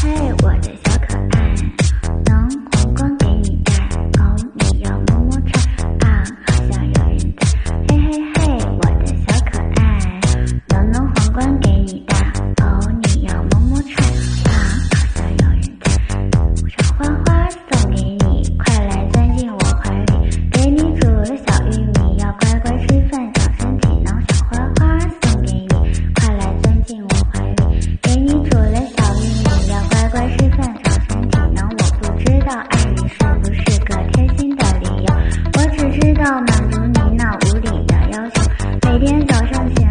嗨，我的爱你是不是个贴心的理由？我只知道满足你那无理的要求。每天早上起来。